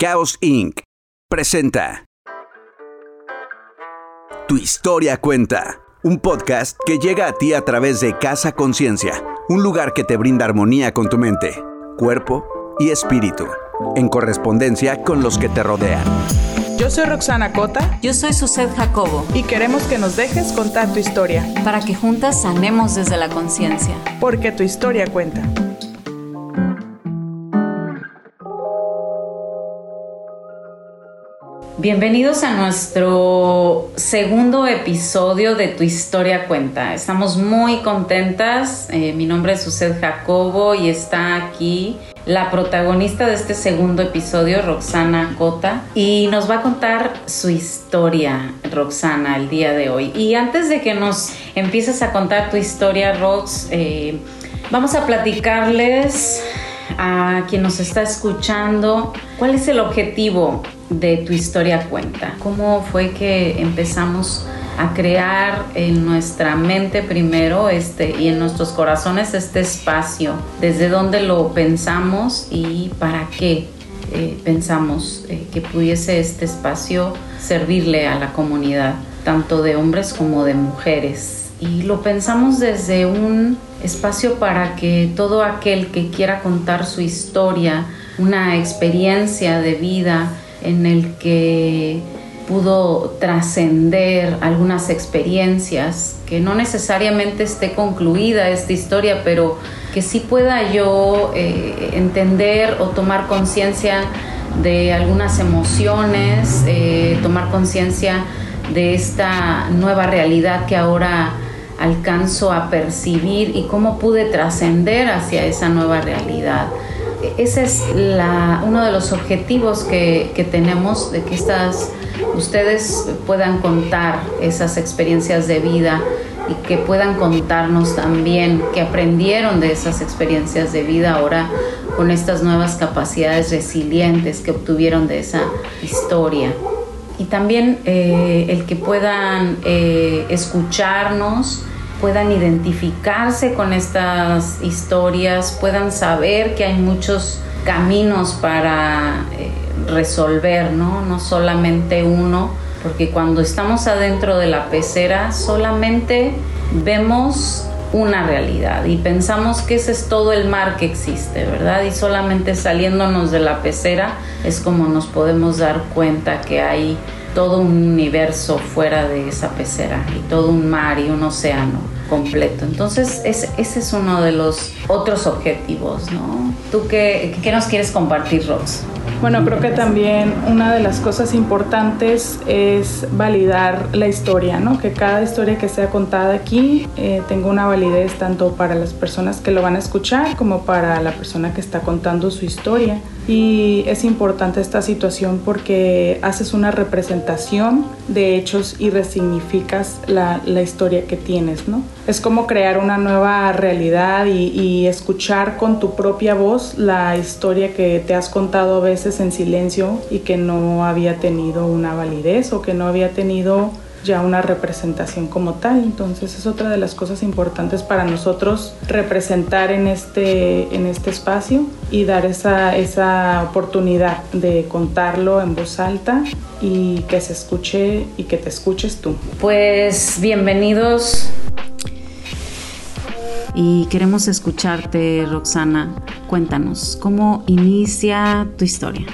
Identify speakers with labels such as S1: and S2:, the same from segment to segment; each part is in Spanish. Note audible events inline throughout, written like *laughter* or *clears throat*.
S1: Chaos Inc. presenta Tu historia cuenta, un podcast que llega a ti a través de Casa Conciencia, un lugar que te brinda armonía con tu mente, cuerpo y espíritu, en correspondencia con los que te rodean.
S2: Yo soy Roxana Cota.
S3: Yo soy Suset Jacobo.
S2: Y queremos que nos dejes contar tu historia.
S3: Para que juntas sanemos desde la conciencia.
S2: Porque tu historia cuenta.
S3: Bienvenidos a nuestro segundo episodio de Tu Historia Cuenta. Estamos muy contentas. Eh, mi nombre es Suset Jacobo y está aquí la protagonista de este segundo episodio, Roxana Cota, y nos va a contar su historia, Roxana, el día de hoy. Y antes de que nos empieces a contar tu historia, Rox, eh, vamos a platicarles a quien nos está escuchando, ¿cuál es el objetivo de tu historia cuenta? ¿Cómo fue que empezamos a crear en nuestra mente primero este y en nuestros corazones este espacio? ¿Desde dónde lo pensamos y para qué eh, pensamos eh, que pudiese este espacio servirle a la comunidad, tanto de hombres como de mujeres? Y lo pensamos desde un espacio para que todo aquel que quiera contar su historia, una experiencia de vida en el que pudo trascender algunas experiencias, que no necesariamente esté concluida esta historia, pero que sí pueda yo eh, entender o tomar conciencia de algunas emociones, eh, tomar conciencia de esta nueva realidad que ahora alcanzo a percibir y cómo pude trascender hacia esa nueva realidad. Ese es uno de los objetivos que, tenemos, de que estas, ustedes puedan contar esas experiencias de vida y que puedan contarnos también que aprendieron de esas experiencias de vida ahora con estas nuevas capacidades resilientes que obtuvieron de esa historia. Y también eh, el que puedan eh, escucharnos, puedan identificarse con estas historias, puedan saber que hay muchos caminos para eh, resolver, ¿no? No solamente uno, porque cuando estamos adentro de la pecera solamente vemos una realidad y pensamos que ese es todo el mar que existe, ¿verdad? Y solamente saliéndonos de la pecera es como nos podemos dar cuenta que hay todo un universo fuera de esa pecera y todo un mar y un océano completo. Entonces, ese, es uno de los otros objetivos, ¿no? ¿Tú qué, qué nos quieres compartir, Rox?
S2: Bueno, creo que también una de las cosas importantes es validar la historia, ¿no? Que cada historia que sea contada aquí eh, tenga una validez tanto para las personas que lo van a escuchar como para la persona que está contando su historia. Y es importante esta situación porque haces una representación de hechos y resignificas la, historia que tienes, ¿no? Es como crear una nueva realidad y escuchar con tu propia voz la historia que te has contado a veces en silencio y que no había tenido una validez o que no había tenido ya una representación como tal. Entonces es otra de las cosas importantes para nosotros representar en este, en este espacio y dar esa, esa oportunidad de contarlo en voz alta y que se escuche y que te escuches tú.
S3: Pues bienvenidos y queremos escucharte, Roxana. Cuéntanos, ¿cómo inicia tu historia?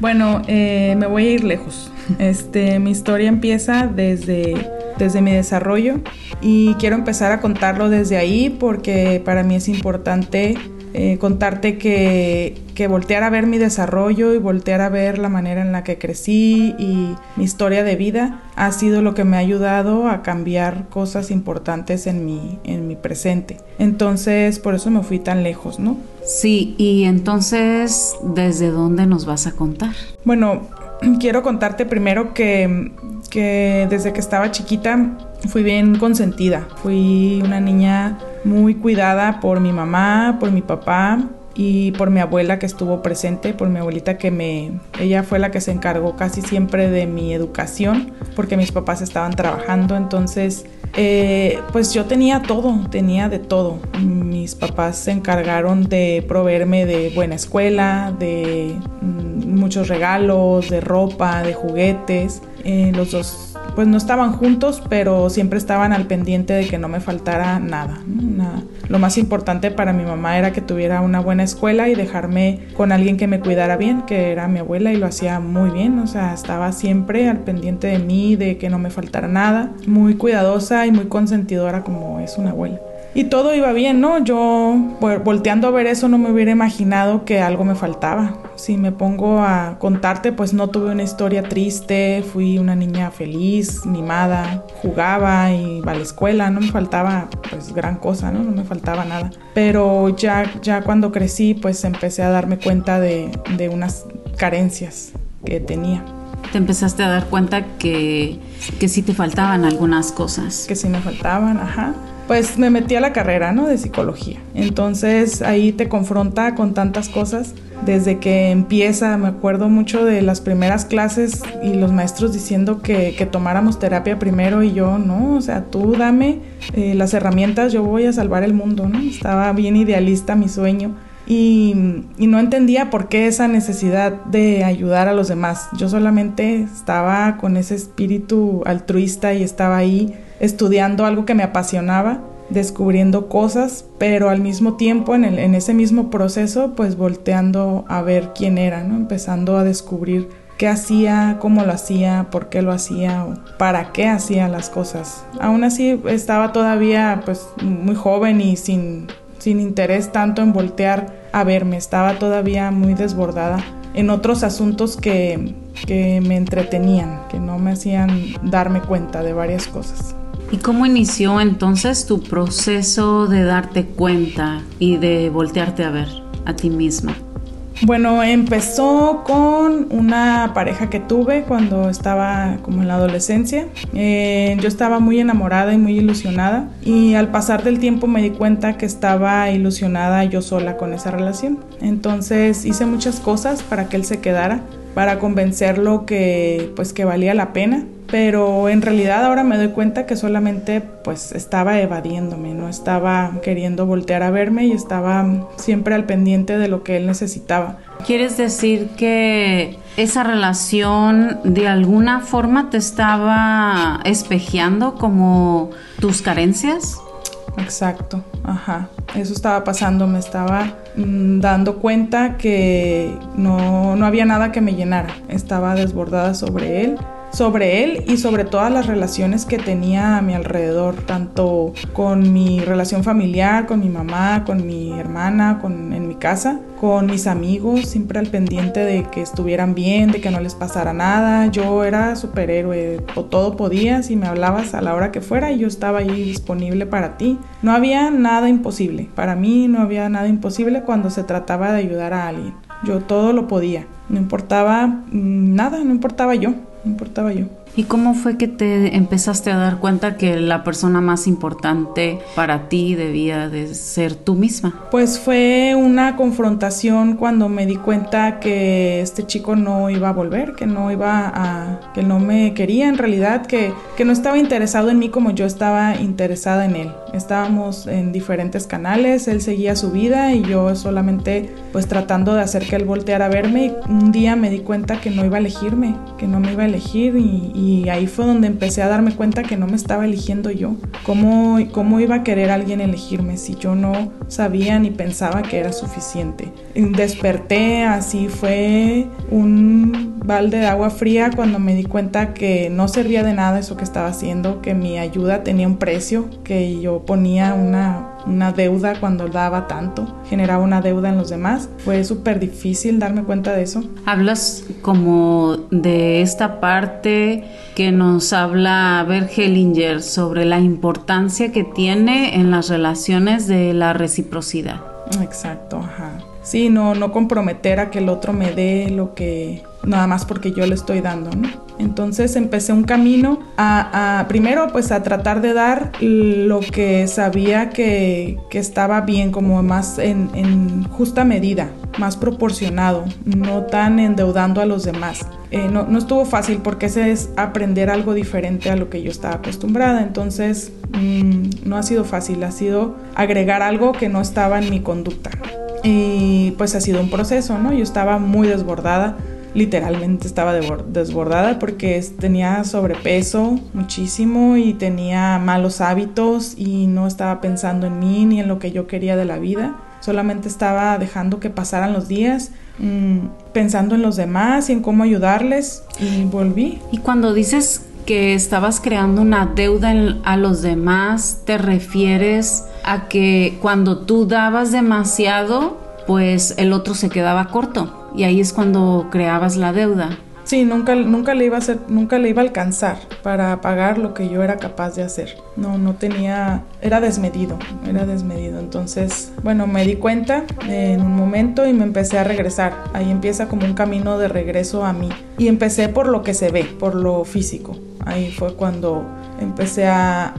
S2: Bueno, eh, me voy a ir lejos. Este, mi historia empieza desde, desde mi desarrollo y quiero empezar a contarlo desde ahí porque para mí es importante eh, contarte que, que voltear a ver mi desarrollo y voltear a ver la manera en la que crecí y mi historia de vida ha sido lo que me ha ayudado a cambiar cosas importantes en mi, en mi presente. Entonces, por eso me fui tan lejos, ¿no?
S3: Sí, y entonces, ¿desde dónde nos vas a contar?
S2: Bueno, *clears throat* quiero contarte primero que, que desde que estaba chiquita fui bien consentida. Fui una niña muy cuidada por mi mamá, por mi papá y por mi abuela que estuvo presente, por mi abuelita que me... Ella fue la que se encargó casi siempre de mi educación porque mis papás estaban trabajando, entonces eh, pues yo tenía todo, tenía de todo. Mis papás se encargaron de proveerme de buena escuela, de mm, muchos regalos, de ropa, de juguetes. Eh, los dos pues no estaban juntos, pero siempre estaban al pendiente de que no me faltara nada. Lo más importante para mi mamá era que tuviera una buena escuela y dejarme con alguien que me cuidara bien, que era mi abuela y lo hacía muy bien, o sea, estaba siempre al pendiente de mí, de que no me faltara nada, muy cuidadosa y muy consentidora como es una abuela. Y todo iba bien, ¿no? Yo volteando a ver eso no me hubiera imaginado que algo me faltaba. Si me pongo a contarte, pues no tuve una historia triste, fui una niña feliz, mimada, jugaba y iba a la escuela, no me faltaba pues gran cosa, ¿no? No me faltaba nada. Pero ya, ya cuando crecí, pues empecé a darme cuenta de, de unas carencias que tenía
S3: te empezaste a dar cuenta que, que sí te faltaban algunas cosas.
S2: Que sí me faltaban, ajá pues me metí a la carrera, ¿no? De psicología. Entonces ahí te confronta con tantas cosas. Desde que empieza, me acuerdo mucho de las primeras clases y los maestros diciendo que, tomáramos terapia primero y yo, no, o sea, tú dame eh, las herramientas, yo voy a salvar el mundo, ¿no? Estaba bien idealista mi sueño. Y, y, no entendía por qué esa necesidad de ayudar a los demás. Yo solamente estaba con ese espíritu altruista y estaba ahí estudiando algo que me apasionaba, descubriendo cosas, pero al mismo tiempo en, el, en ese mismo proceso pues volteando a ver quién era, ¿no? empezando a descubrir qué hacía, cómo lo hacía, por qué lo hacía o para qué hacía las cosas. Aún así estaba todavía pues muy joven y sin, sin interés tanto en voltear a verme, estaba todavía muy desbordada en otros asuntos que, que me entretenían, que no me hacían darme cuenta de varias cosas.
S3: ¿Y cómo inició entonces tu proceso de darte cuenta y de voltearte a ver a ti misma?
S2: Bueno, empezó con una pareja que tuve cuando estaba como en la adolescencia. Eh, yo estaba muy enamorada y muy ilusionada y al pasar del tiempo me di cuenta que estaba ilusionada yo sola con esa relación. Entonces hice muchas cosas para que él se quedara, para convencerlo que pues que valía la pena pero en realidad ahora me doy cuenta que solamente pues estaba evadiéndome, no estaba queriendo voltear a verme y estaba siempre al pendiente de lo que él necesitaba.
S3: ¿Quieres decir que esa relación de alguna forma te estaba espejeando como tus carencias?
S2: Exacto, ajá. Eso estaba pasando, me estaba mm, dando cuenta que no, no había nada que me llenara. Estaba desbordada sobre él sobre él y sobre todas las relaciones que tenía a mi alrededor, tanto con mi relación familiar, con mi mamá, con mi hermana, con, en mi casa, con mis amigos, siempre al pendiente de que estuvieran bien, de que no les pasara nada. Yo era superhéroe, o todo podía, si me hablabas a la hora que fuera, y yo estaba ahí disponible para ti. No había nada imposible, para mí no había nada imposible cuando se trataba de ayudar a alguien. Yo todo lo podía, no importaba mm, nada, no importaba yo importaba yo.
S3: ¿Y cómo fue que te empezaste a dar cuenta que la persona más importante para ti debía de ser tú misma?
S2: Pues fue una confrontación cuando me di cuenta que este chico no iba a volver, que no iba a, que no me quería en realidad, que, que no estaba interesado en mí como yo estaba interesada en él. Estábamos en diferentes canales, él seguía su vida y yo solamente pues tratando de hacer que él volteara a verme. Un día me di cuenta que no iba a elegirme, que no me iba a elegir y y ahí fue donde empecé a darme cuenta que no me estaba eligiendo yo. ¿Cómo, ¿Cómo iba a querer alguien elegirme si yo no sabía ni pensaba que era suficiente? Desperté, así fue un balde de agua fría cuando me di cuenta que no servía de nada eso que estaba haciendo, que mi ayuda tenía un precio, que yo ponía una una deuda cuando daba tanto, generaba una deuda en los demás. Fue súper difícil darme cuenta de eso.
S3: Hablas como de esta parte que nos habla Bert Hellinger sobre la importancia que tiene en las relaciones de la reciprocidad.
S2: Exacto, ajá. Sí, no, no comprometer a que el otro me dé lo que nada más porque yo le estoy dando, ¿no? Entonces empecé un camino a, primero pues a tratar de dar lo que sabía que, estaba bien, como más en, justa medida, más proporcionado, no tan endeudando a los demás. Eh, no, estuvo fácil porque ese es aprender algo diferente a lo que yo estaba acostumbrada, entonces mm, no ha sido fácil, ha sido agregar algo que no estaba en mi conducta. Y pues ha sido un proceso, ¿no? Yo estaba muy desbordada literalmente estaba desbordada porque tenía sobrepeso muchísimo y tenía malos hábitos y no estaba pensando en mí ni en lo que yo quería de la vida. Solamente estaba dejando que pasaran los días, mm, pensando en los demás y en cómo ayudarles y volví.
S3: Y cuando dices que estabas creando una deuda a los demás, ¿te refieres a que cuando tú dabas demasiado, pues el otro se quedaba corto? Y ahí es cuando creabas la deuda.
S2: Sí, nunca, nunca le iba a hacer, nunca le iba a alcanzar para pagar lo que yo era capaz de hacer. No, no tenía, era desmedido, era desmedido. Entonces, bueno, me di cuenta en un momento y me empecé a regresar. Ahí empieza como un camino de regreso a mí. Y empecé por lo que se ve, por lo físico. Ahí fue cuando empecé a,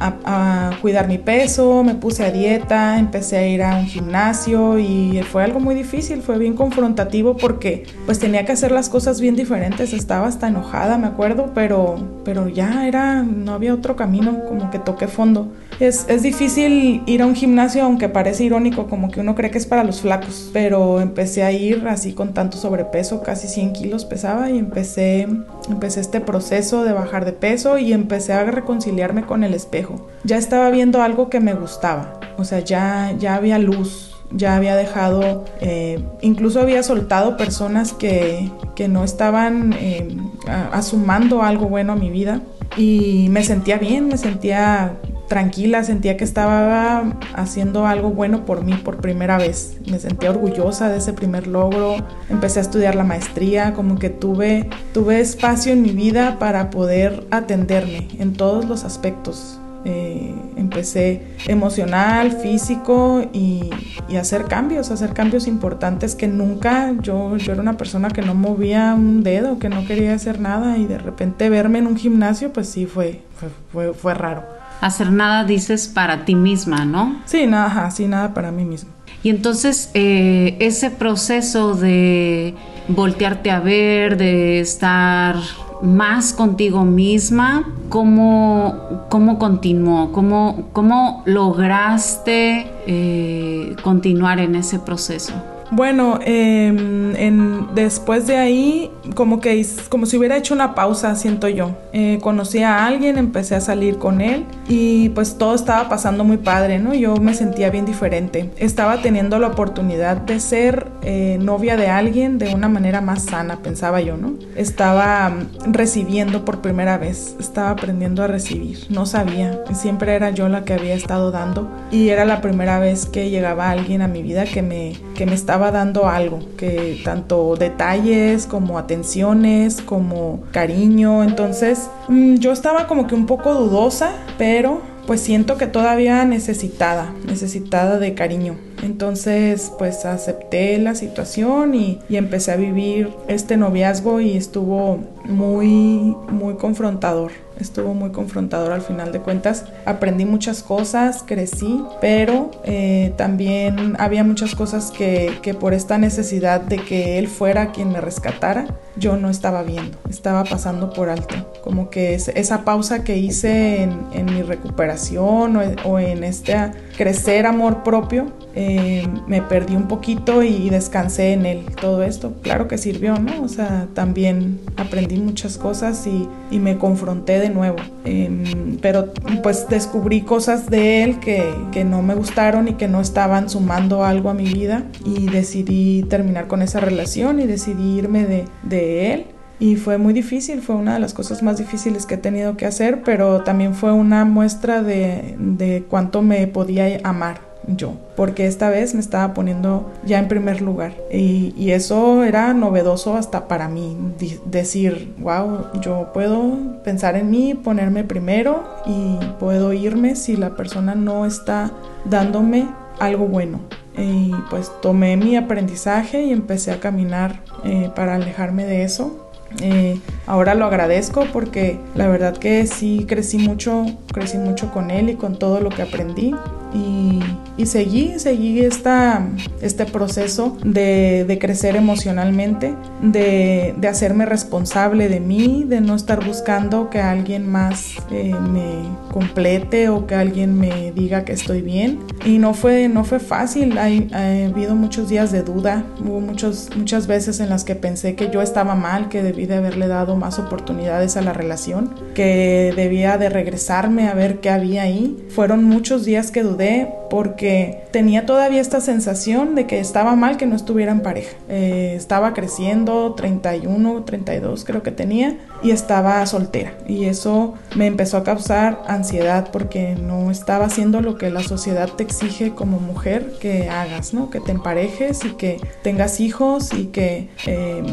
S2: cuidar mi peso, me puse a dieta, empecé a ir a un gimnasio y fue algo muy difícil, fue bien confrontativo porque pues tenía que hacer las cosas bien diferentes, estaba hasta enojada, me acuerdo, pero, pero ya era, no había otro camino, como que toqué fondo. Es, es difícil ir a un gimnasio, aunque parece irónico, como que uno cree que es para los flacos, pero empecé a ir así con tanto sobrepeso, casi 100 kilos pesaba y empecé, empecé este proceso de bajar de peso y empecé a con el espejo. Ya estaba viendo algo que me gustaba, o sea, ya, ya había luz, ya había dejado, eh, incluso había soltado personas que, que no estaban eh, asumando algo bueno a mi vida y me sentía bien, me sentía tranquila, sentía que estaba haciendo algo bueno por mí por primera vez. Me sentía orgullosa de ese primer logro. Empecé a estudiar la maestría, como que tuve, tuve espacio en mi vida para poder atenderme en todos los aspectos. Eh, empecé emocional, físico y, hacer cambios, hacer cambios importantes que nunca, yo, yo era una persona que no movía un dedo, que no quería hacer nada y de repente verme en un gimnasio, pues sí fue, fue, fue, fue raro
S3: hacer nada dices para ti misma, ¿no?
S2: Sí, nada, sí, nada para mí misma.
S3: Y entonces eh, ese proceso de voltearte a ver, de estar más contigo misma, ¿cómo, cómo continuó? ¿Cómo, cómo lograste eh, continuar en ese proceso?
S2: Bueno, em, después de ahí, como que como si hubiera hecho una pausa, siento yo. Eh, conocí a alguien, empecé a salir con él y pues todo estaba pasando muy padre, ¿no? Yo me sentía bien diferente. Estaba teniendo la oportunidad de ser eh, novia de alguien de una manera más sana, pensaba yo, ¿no? Estaba mm, recibiendo por primera vez, estaba aprendiendo a recibir. No sabía, siempre era yo la que había estado dando y era la primera vez que llegaba alguien a mi vida que me, que me estaba dando algo, que tanto detalles como atenciones, como cariño. Entonces mm, yo estaba como que un poco dudosa, pero pues siento que todavía necesitada, necesitada de cariño. Entonces, pues acepté la situación y, y, empecé a vivir este noviazgo y estuvo muy, muy confrontador estuvo muy confrontador al final de cuentas. Aprendí muchas cosas, crecí, pero eh, también había muchas cosas que, por esta necesidad de que él fuera quien me rescatara, yo no estaba viendo, estaba pasando por alto. Como que esa pausa que hice en, mi recuperación o en este crecer amor propio, eh, me perdí un poquito y descansé en él. Todo esto, claro que sirvió, ¿no? O sea, también aprendí muchas cosas y, y me confronté de nuevo. Em, pero pues descubrí cosas de él que, que, no me gustaron y que no estaban sumando algo a mi vida y decidí terminar con esa relación y decidí irme de, de él. Y fue muy difícil, fue una de las cosas más difíciles que he tenido que hacer, pero también fue una muestra de, de cuánto me podía amar yo, porque esta vez me estaba poniendo ya en primer lugar. Y, y eso era novedoso hasta para mí, decir, wow, yo puedo pensar en mí, ponerme primero y puedo irme si la persona no está dándome algo bueno. Y pues tomé mi aprendizaje y empecé a caminar eh, para alejarme de eso. Eh, ahora lo agradezco porque la verdad que sí crecí mucho, crecí mucho con él y con todo lo que aprendí y y seguí, seguí esta, este proceso de, de crecer emocionalmente, de, de, hacerme responsable de mí, de no estar buscando que alguien más eh, me complete o que alguien me diga que estoy bien. Y no fue, no fue fácil, ha habido muchos días de duda, hubo muchos, muchas veces en las que pensé que yo estaba mal, que debí de haberle dado más oportunidades a la relación, que debía de regresarme a ver qué había ahí. Fueron muchos días que dudé porque tenía todavía esta sensación de que estaba mal que no estuviera en pareja. Eh, estaba creciendo, 31, 32 creo que tenía, y estaba soltera. Y eso me empezó a causar ansiedad porque no estaba haciendo lo que la sociedad te exige como mujer que hagas, ¿no? Que te emparejes y que tengas hijos y que eh,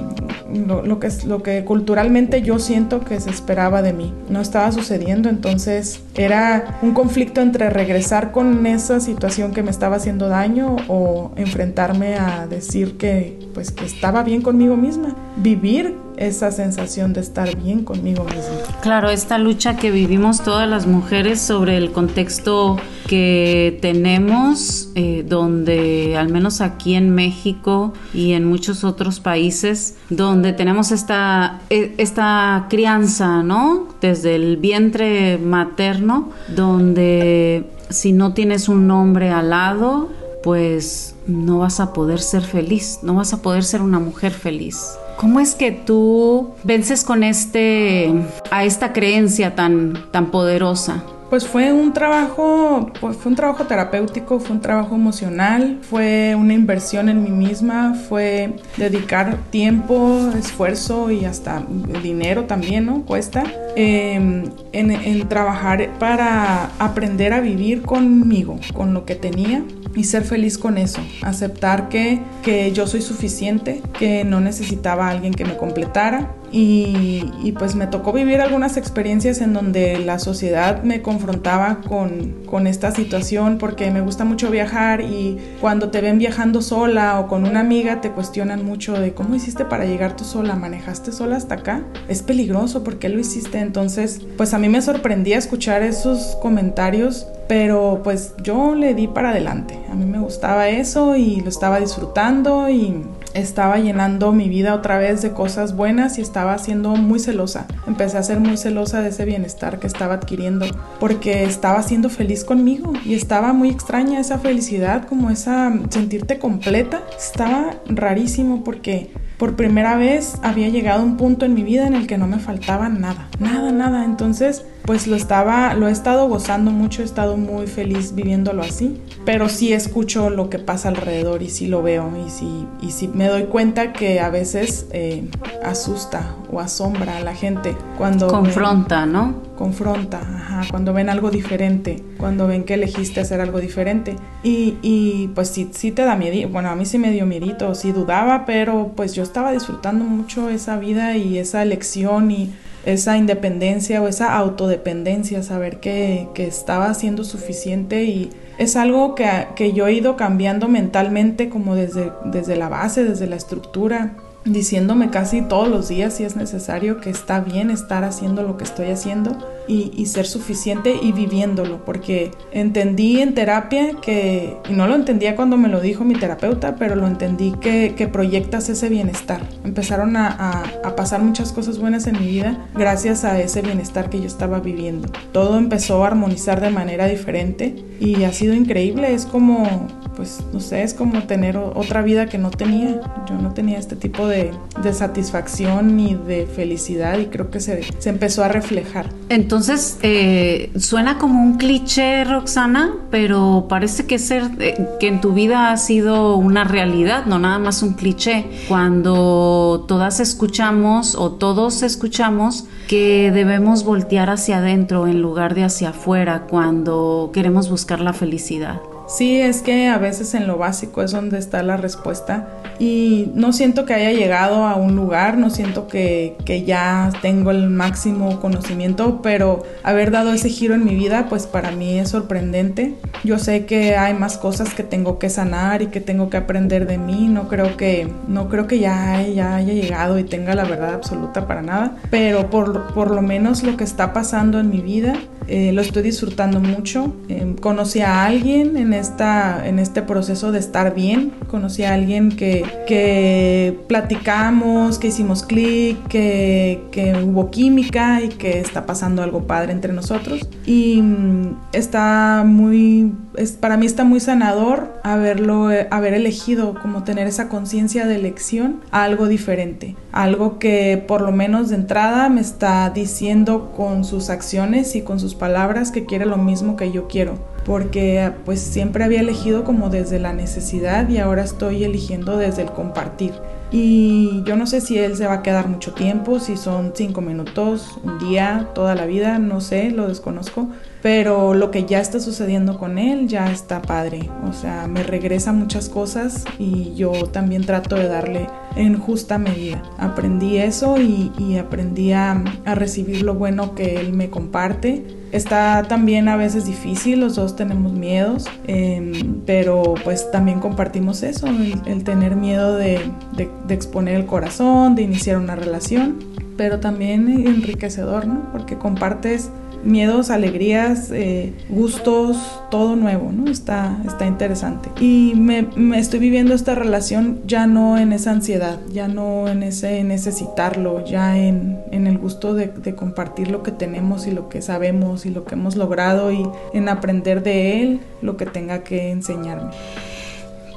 S2: lo, que lo que culturalmente yo siento que se esperaba de mí. No estaba sucediendo, entonces era un conflicto entre regresar con esa situación que me estaba haciendo daño o enfrentarme a decir que pues que estaba bien conmigo misma, vivir esa sensación de estar bien conmigo misma.
S3: Claro, esta lucha que vivimos todas las mujeres sobre el contexto que tenemos, eh, donde al menos aquí en México y en muchos otros países, donde tenemos esta, e, esta crianza, ¿no? Desde el vientre materno, donde si no tienes un hombre al lado, pues no vas a poder ser feliz, no vas a poder ser una mujer feliz. ¿Cómo es que tú vences con este a esta creencia tan tan poderosa?
S2: Pues fue un trabajo, pues fue un trabajo terapéutico, fue un trabajo emocional, fue una inversión en mí misma, fue dedicar tiempo, esfuerzo y hasta dinero también, ¿no? Cuesta em, en, trabajar para aprender a vivir conmigo, con lo que tenía y ser feliz con eso, aceptar que, que yo soy suficiente, que no necesitaba a alguien que me completara. Y, y, pues me tocó vivir algunas experiencias en donde la sociedad me confrontaba con, con esta situación porque me gusta mucho viajar y cuando te ven viajando sola o con una amiga te cuestionan mucho de cómo hiciste para llegar tú sola, manejaste sola hasta acá, es peligroso, ¿por qué lo hiciste? Entonces pues a mí me sorprendía escuchar esos comentarios pero pues yo le di para adelante. A mí me gustaba eso y lo estaba disfrutando y estaba llenando mi vida otra vez de cosas buenas y estaba siendo muy celosa. Empecé a ser muy celosa de ese bienestar que estaba adquiriendo porque estaba siendo feliz conmigo y estaba muy extraña esa felicidad, como esa sentirte completa. Estaba rarísimo porque por primera vez había llegado un punto en mi vida en el que no me faltaba nada, nada, nada. Entonces, pues lo estaba, lo he estado gozando mucho, he estado muy feliz viviéndolo así, pero sí escucho lo que pasa alrededor y sí lo veo y sí, y sí me doy cuenta que a veces eh, asusta o asombra a la gente cuando...
S3: Confronta, ¿no?
S2: Confronta, ajá, cuando ven algo diferente, cuando ven que elegiste hacer algo diferente. Y, y pues sí, sí te da miedo, bueno, a mí sí me dio miedito, sí dudaba, pero pues yo estaba disfrutando mucho esa vida y esa elección y esa independencia o esa autodependencia, saber que, que estaba siendo suficiente y es algo que, que, yo he ido cambiando mentalmente como desde, desde la base, desde la estructura diciéndome casi todos los días si es necesario que está bien estar haciendo lo que estoy haciendo y, ser suficiente y viviéndolo, porque entendí en terapia que, y no lo entendía cuando me lo dijo mi terapeuta, pero lo entendí que, que proyectas ese bienestar. Empezaron a, a, pasar muchas cosas buenas en mi vida gracias a ese bienestar que yo estaba viviendo. Todo empezó a armonizar de manera diferente y ha sido increíble, es como pues no sé, es como tener otra vida que no tenía. Yo no tenía este tipo de, de satisfacción ni de felicidad y creo que se, se empezó a reflejar.
S3: Entonces, eh, suena como un cliché, Roxana, pero parece que, ser, eh, que en tu vida ha sido una realidad, no nada más un cliché. Cuando todas escuchamos o todos escuchamos que debemos voltear hacia adentro en lugar de hacia afuera cuando queremos buscar la felicidad.
S2: Sí, es que a veces en lo básico es donde está la respuesta y no siento que haya llegado a un lugar, no siento que, que, ya tengo el máximo conocimiento, pero haber dado ese giro en mi vida pues para mí es sorprendente. Yo sé que hay más cosas que tengo que sanar y que tengo que aprender de mí, no creo que, no creo que ya, ya haya llegado y tenga la verdad absoluta para nada, pero por, por lo menos lo que está pasando en mi vida eh, lo estoy disfrutando mucho. Eh, conocí a alguien en esta, en este proceso de estar bien. Conocí a alguien que, que platicamos, que hicimos clic, que, que, hubo química y que está pasando algo padre entre nosotros. Y mm, está muy, es, para mí está muy sanador haberlo, haber elegido como tener esa conciencia de elección a algo diferente. Algo que por lo menos de entrada me está diciendo con sus acciones y con sus palabras que quiere lo mismo que yo quiero porque pues siempre había elegido como desde la necesidad y ahora estoy eligiendo desde el compartir. Y yo no sé si él se va a quedar mucho tiempo, si son cinco minutos, un día, toda la vida, no sé, lo desconozco. Pero lo que ya está sucediendo con él ya está padre. O sea, me regresa muchas cosas y yo también trato de darle en justa medida. Aprendí eso y, aprendí a, recibir lo bueno que él me comparte. Está también a veces difícil, los dos tenemos miedos, em, pero pues también compartimos eso, el, tener miedo de, de exponer el corazón, de iniciar una relación, pero también enriquecedor, ¿no? Porque compartes miedos, alegrías, eh, gustos, todo nuevo, ¿no? Está, está interesante. Y me, estoy viviendo esta relación ya no en esa ansiedad, ya no en ese necesitarlo, ya en, en el gusto de, de, compartir lo que tenemos y lo que sabemos y lo que hemos logrado y en aprender de él lo que tenga que enseñarme.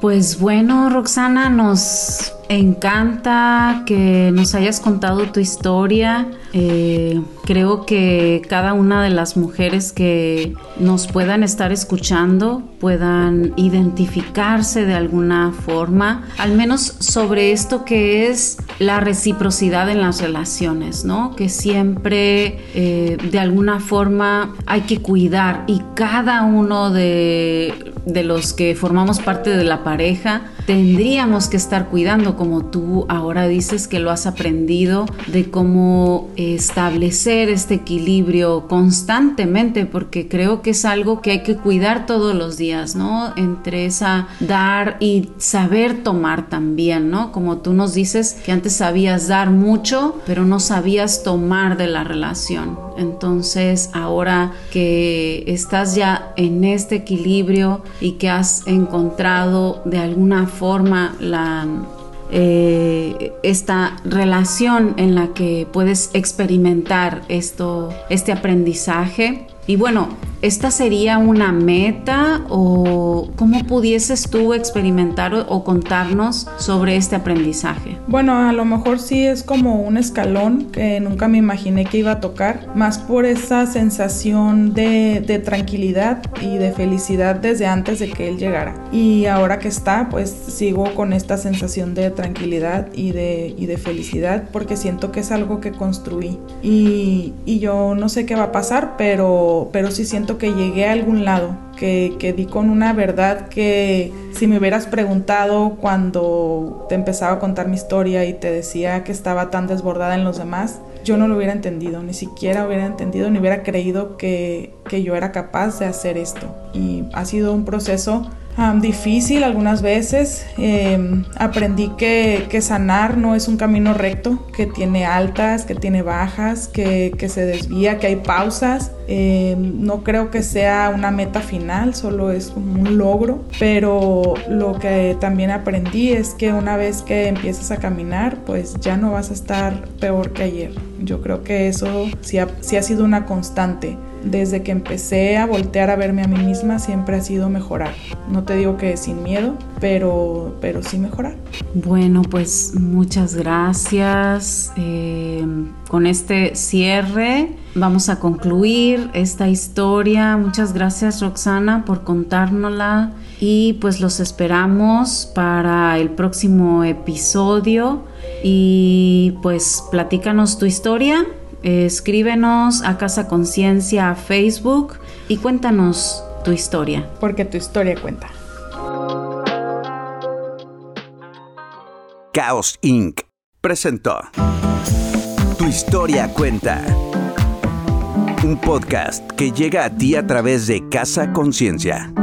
S3: Pues bueno, Roxana, nos encanta que nos hayas contado tu historia. Eh, creo que cada una de las mujeres que nos puedan estar escuchando puedan identificarse de alguna forma, al menos sobre esto que es la reciprocidad en las relaciones, ¿no? Que siempre eh, de alguna forma hay que cuidar y cada uno de, de los que formamos parte de la pareja tendríamos que estar cuidando, como tú ahora dices que lo has aprendido, de cómo establecer este equilibrio constantemente, porque creo que es algo que hay que cuidar todos los días, ¿no? Entre esa dar y saber tomar también, ¿no? Como tú nos dices que antes sabías dar mucho, pero no sabías tomar de la relación. Entonces, ahora que estás ya en este equilibrio y que has encontrado de alguna forma la, eh, esta relación en la que puedes experimentar esto, este aprendizaje. Y bueno, ¿Esta sería una meta o cómo pudieses tú experimentar o contarnos sobre este aprendizaje?
S2: Bueno, a lo mejor sí es como un escalón que nunca me imaginé que iba a tocar, más por esa sensación de, tranquilidad y de felicidad desde antes de que él llegara. Y ahora que está, pues sigo con esta sensación de tranquilidad y de, felicidad porque siento que es algo que construí. Y, y yo no sé qué va a pasar, pero, pero sí siento que llegué a algún lado, que, que, di con una verdad que si me hubieras preguntado cuando te empezaba a contar mi historia y te decía que estaba tan desbordada en los demás, yo no lo hubiera entendido, ni siquiera hubiera entendido, ni hubiera creído que, que yo era capaz de hacer esto. Y ha sido un proceso difícil algunas veces. Em, aprendí que, que, sanar no es un camino recto, que tiene altas, que tiene bajas, que, que se desvía, que hay pausas. Em, no creo que sea una meta final, solo es como un logro. Pero lo que también aprendí es que una vez que empiezas a caminar, pues ya no vas a estar peor que ayer. Yo creo que eso sí ha, sí ha sido una constante desde que empecé a voltear a verme a mí misma siempre ha sido mejorar. No te digo que sin miedo, pero, pero sí mejorar.
S3: Bueno, pues muchas gracias. Eh, con este cierre vamos a concluir esta historia. Muchas gracias Roxana por contárnosla y pues los esperamos para el próximo episodio y pues platícanos tu historia escríbenos a Casa Conciencia a Facebook y cuéntanos tu historia.
S2: Porque tu historia cuenta.
S1: Chaos Inc. presentó Tu historia cuenta. Un podcast que llega a ti a través de Casa Conciencia.